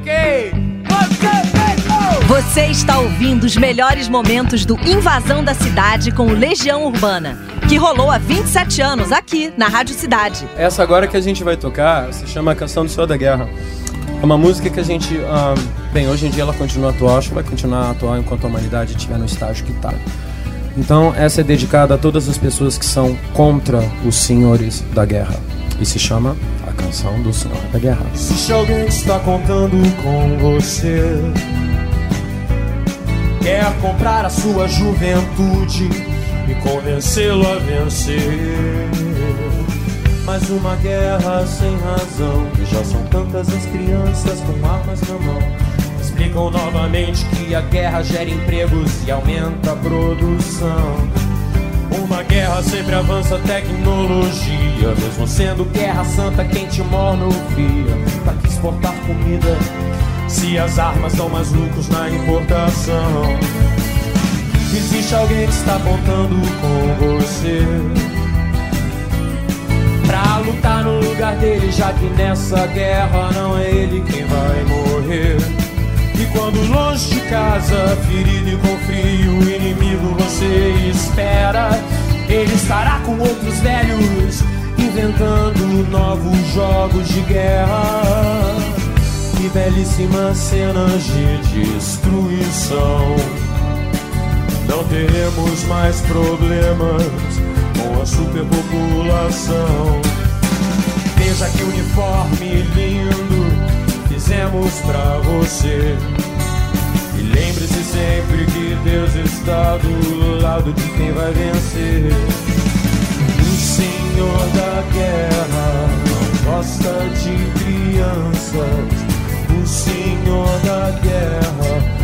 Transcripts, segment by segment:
Ok! Você está ouvindo os melhores momentos do Invasão da Cidade com o Legião Urbana, que rolou há 27 anos aqui na Rádio Cidade. Essa agora que a gente vai tocar se chama Canção do Senhor da Guerra. É uma música que a gente. ah, bem, hoje em dia ela continua atual, acho que vai continuar atual enquanto a humanidade estiver no estágio que está. Então, essa é dedicada a todas as pessoas que são contra os senhores da guerra. E se chama A Canção do Senhor da Guerra. Se alguém está contando com você, quer comprar a sua juventude e convencê-lo a vencer. Mas uma guerra sem razão, e já são tantas as crianças com armas na mão. Explicam novamente que a guerra gera empregos e aumenta a produção. Uma guerra sempre avança tecnologia, mesmo sendo guerra santa, quem te mornofia. Pra que exportar comida se as armas dão mais lucros na importação? Existe alguém que está contando com você pra lutar no lugar dele, já que nessa guerra não é ele quem vai morrer. E quando longe de casa, ferido e com frio, o inimigo você espera. Ele estará com outros velhos, inventando novos jogos de guerra. E belíssimas cenas de destruição. Não teremos mais problemas com a superpopulação. Veja que uniforme lindo fizemos pra você. E lembre-se sempre que Deus está do lado de quem vai vencer. O Senhor da guerra não gosta de crianças. O Senhor da guerra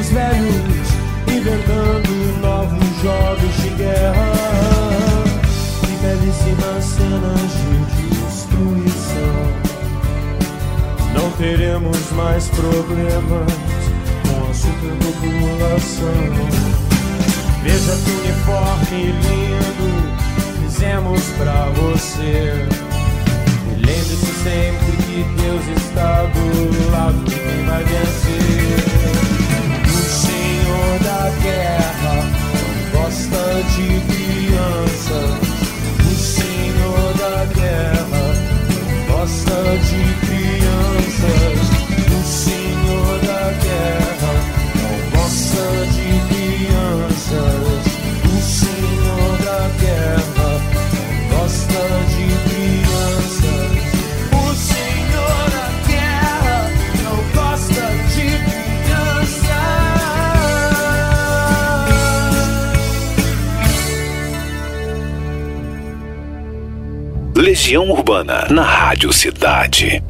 outros velhos, inventando novos jogos de guerra E belíssimas cenas de destruição não teremos mais problemas com a superpopulação. Veja que uniforme lindo fizemos pra você. E lembre-se sempre que Deus está do lado de quem vai vencer. Da guerra não gosta de crianças. O Senhor da guerra não gosta de crianças. O Senhor da guerra Legião Urbana na Rádio Cidade.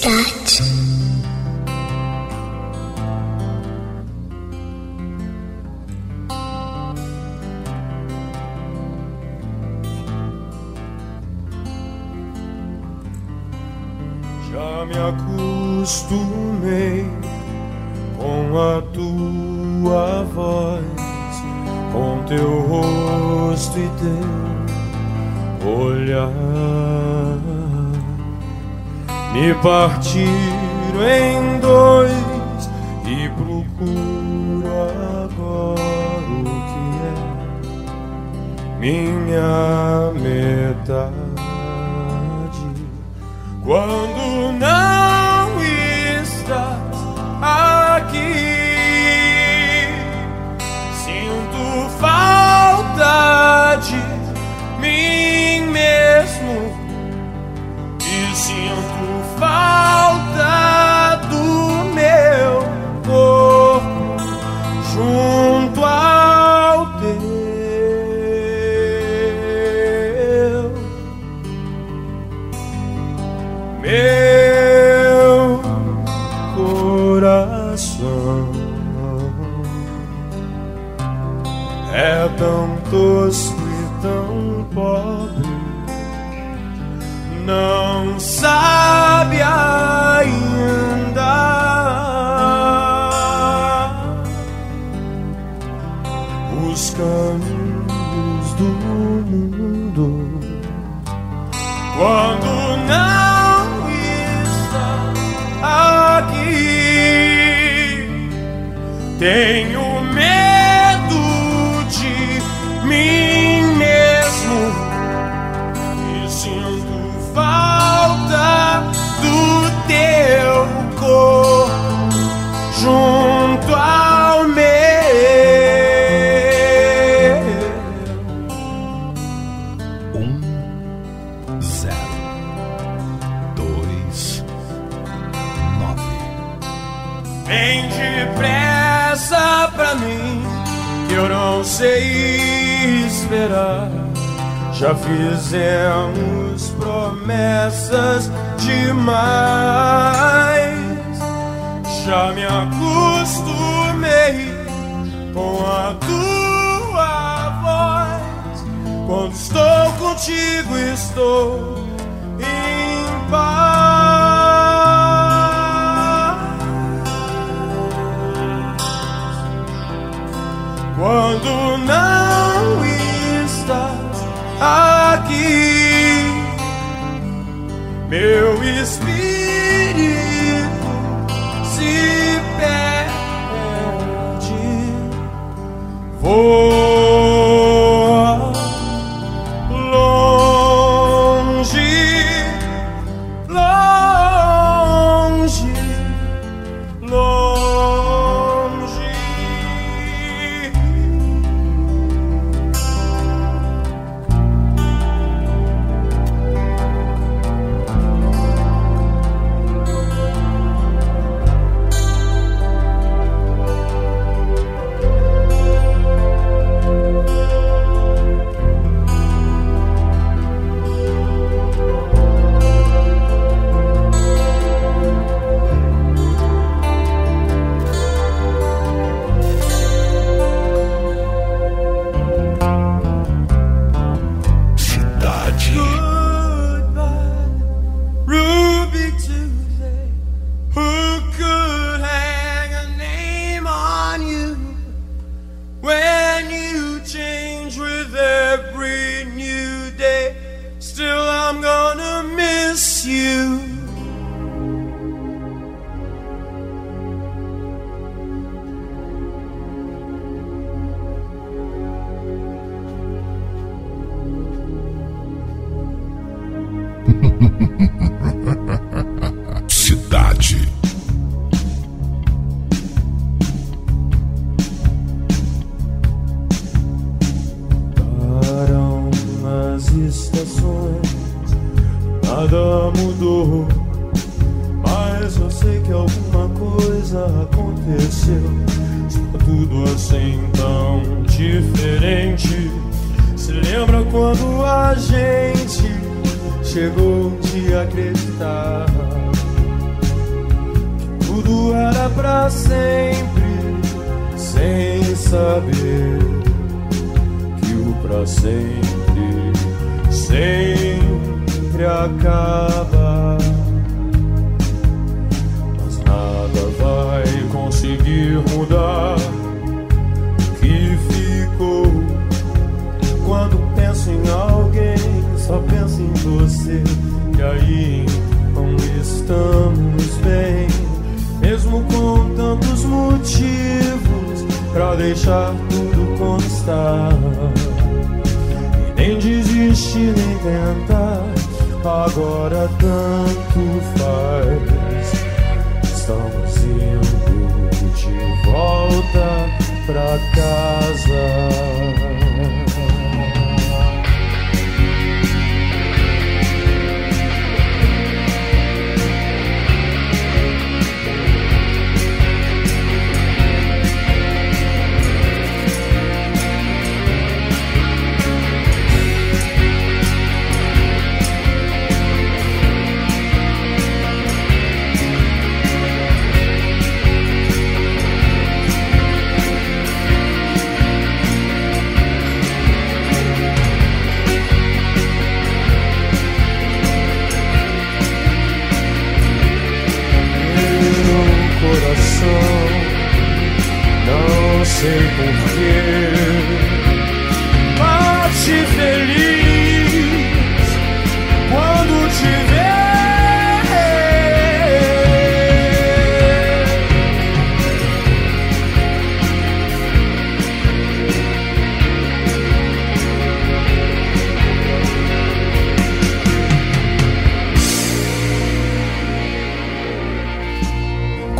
that? Tiro em dois e procuro agora o que é minha metade. Quando Fizemos promessas demais. Já me acostumei com a tua voz. Quando estou contigo, estou em paz. quando não aqui, meu espírito para sempre, sem saber que o para sempre sempre acaba. Mas nada vai conseguir mudar o que ficou. Quando penso em alguém, só penso em você. E aí como estamos bem mesmo com tantos motivos para deixar tudo como está. E nem desiste nem tentar, agora tanto faz. Estamos indo de volta pra casa.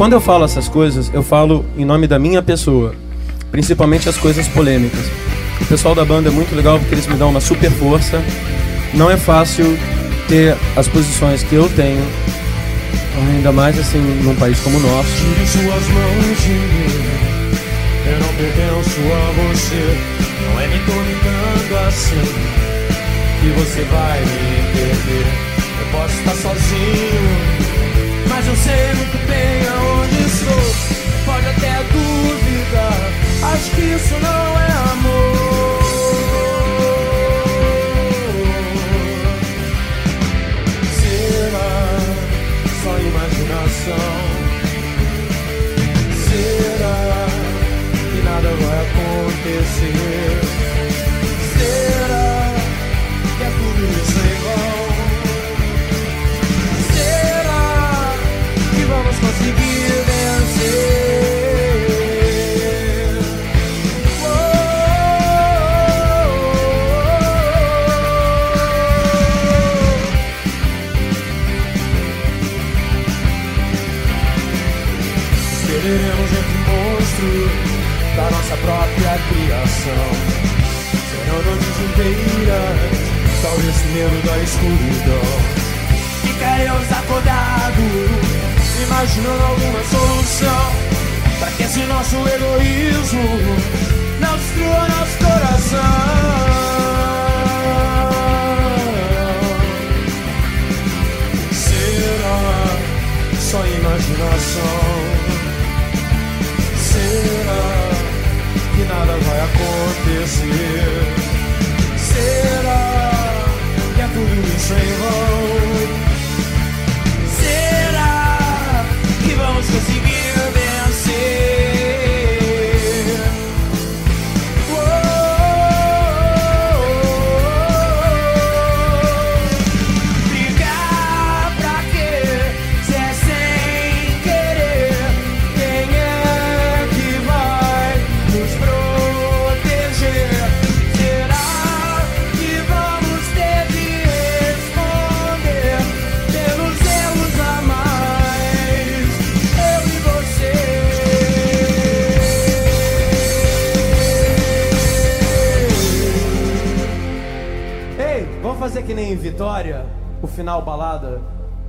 Quando eu falo essas coisas, eu falo em nome da minha pessoa, principalmente as coisas polêmicas. O pessoal da banda é muito legal porque eles me dão uma super força. Não é fácil ter as posições que eu tenho, ainda mais assim num país como o nosso. Tire suas mãos de mim, eu não pertenço a você. Não é me assim que você vai me. Eu posso estar sozinho, mas eu sei muito bem aonde Pode até duvidar, acho que isso não é amor. Será só imaginação? Será que nada vai acontecer? Será que é tudo isso em vão? Será que vamos conseguir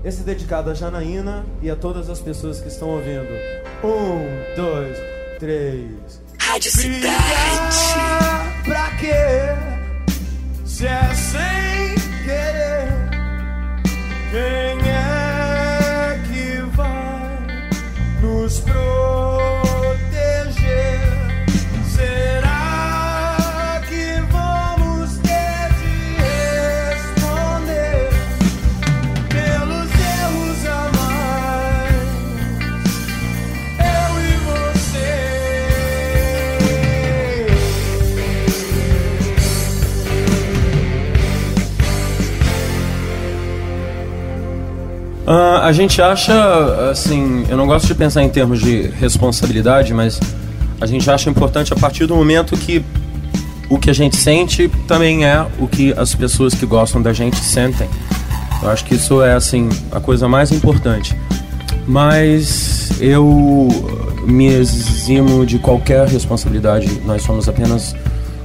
Esse é dedicado a Janaína e a todas as pessoas que estão ouvindo. Um, dois, três. Rádio Cidade. Pra quê? Se é sem querer, quem a gente acha, assim, eu não gosto de pensar em termos de responsabilidade, mas a gente acha importante a partir do momento que o que a gente sente também é o que as pessoas que gostam da gente sentem. Eu acho que isso é, assim, a coisa mais importante. Mas eu me eximo de qualquer responsabilidade. Nós somos apenas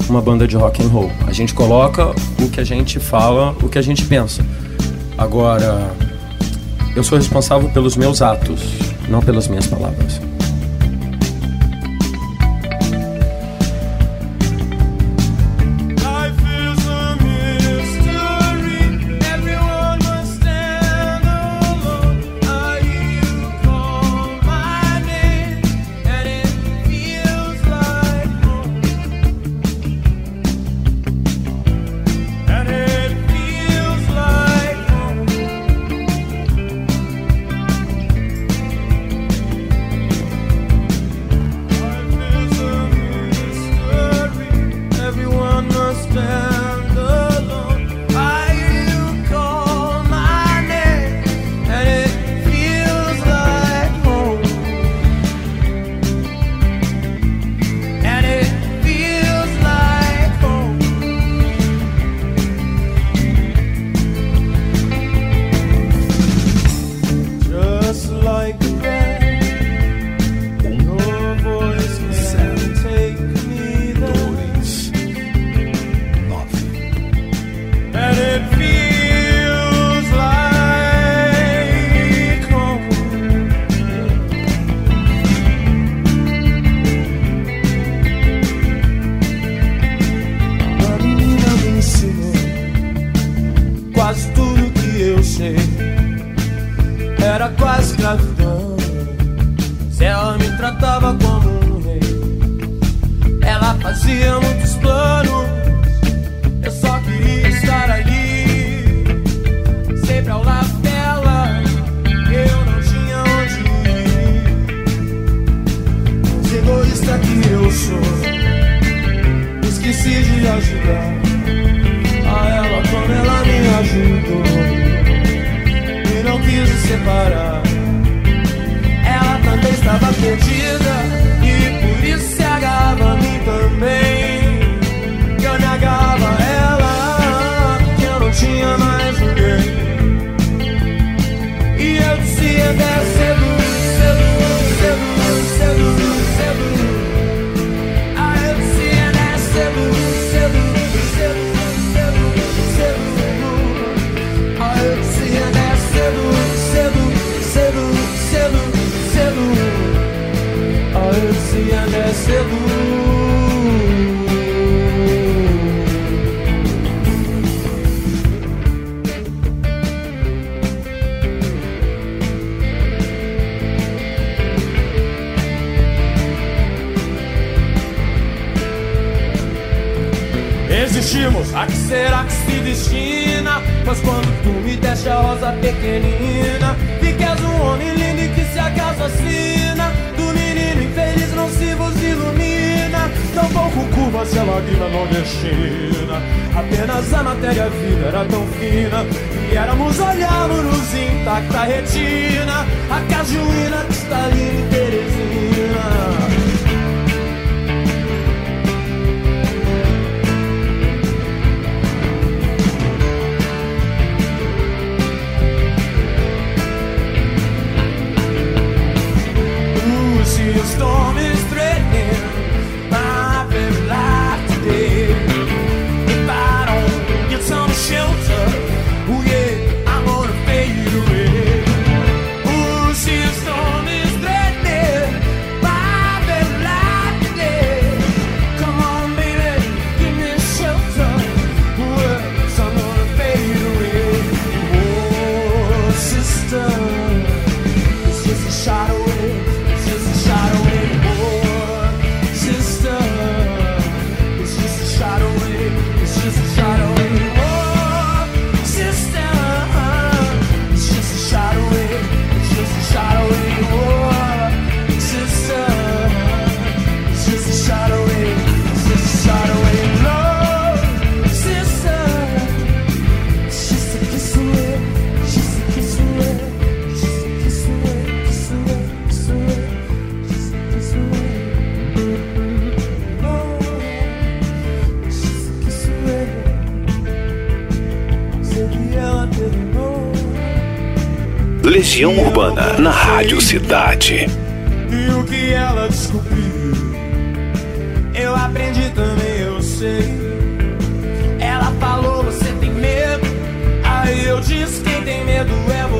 uma banda de rock and roll. A gente coloca o que a gente fala, o que a gente pensa. Agora, eu sou responsável pelos meus atos, não pelas minhas palavras. A retina, a cajuína, cristalina Legião Urbana na Rádio Cidade. E o que ela descobriu, eu aprendi também, eu sei. Ela falou, você tem medo. Aí eu disse, quem tem medo é você.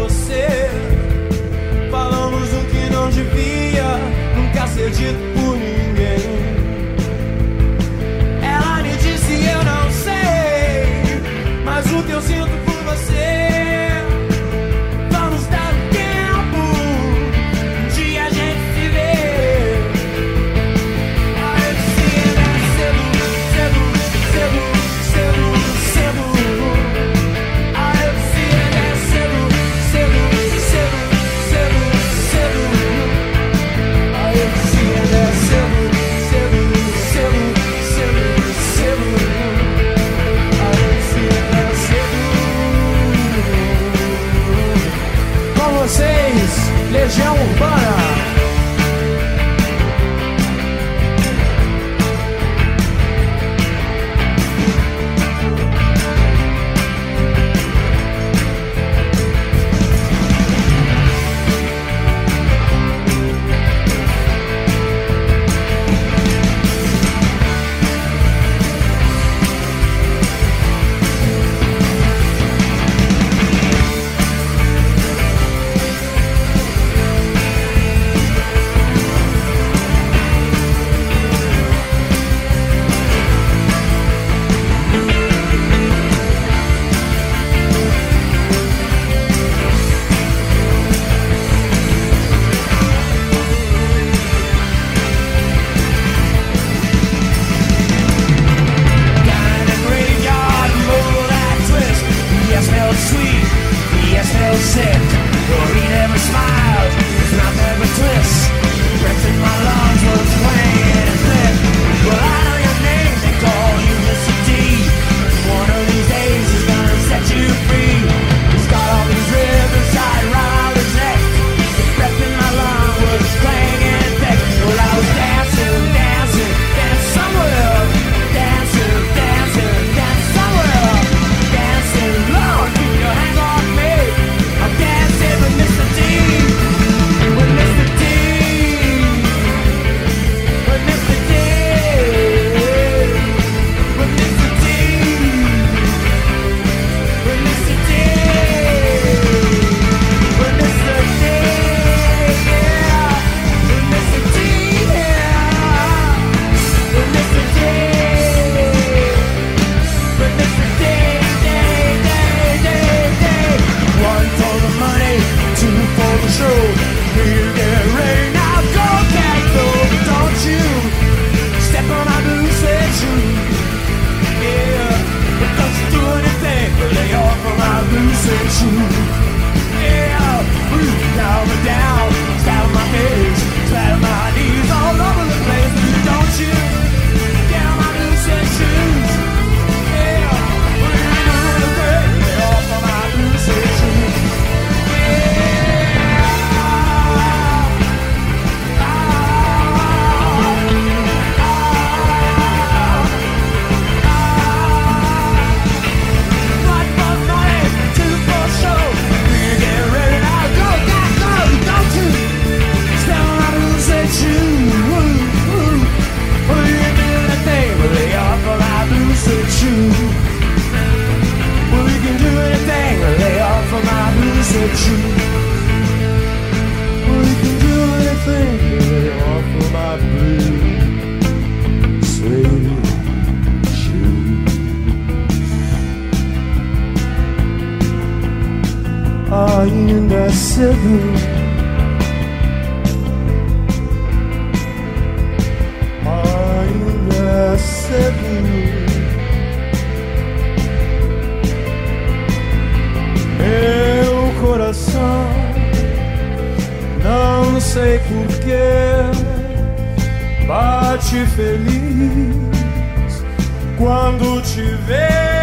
quando te ver.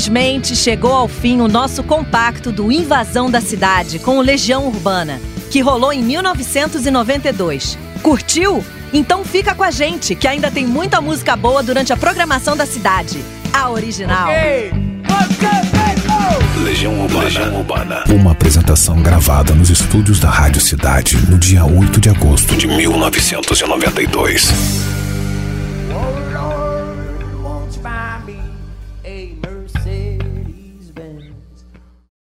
Infelizmente, chegou ao fim o nosso compacto do Invasão da Cidade com o Legião Urbana, que rolou em 1992. Curtiu? Então fica com a gente, que ainda tem muita música boa durante a programação da cidade. A original. Okay. Okay, Legião Urbana. Legião Urbana. Uma apresentação gravada nos estúdios da Rádio Cidade no dia 8 de agosto de 1992.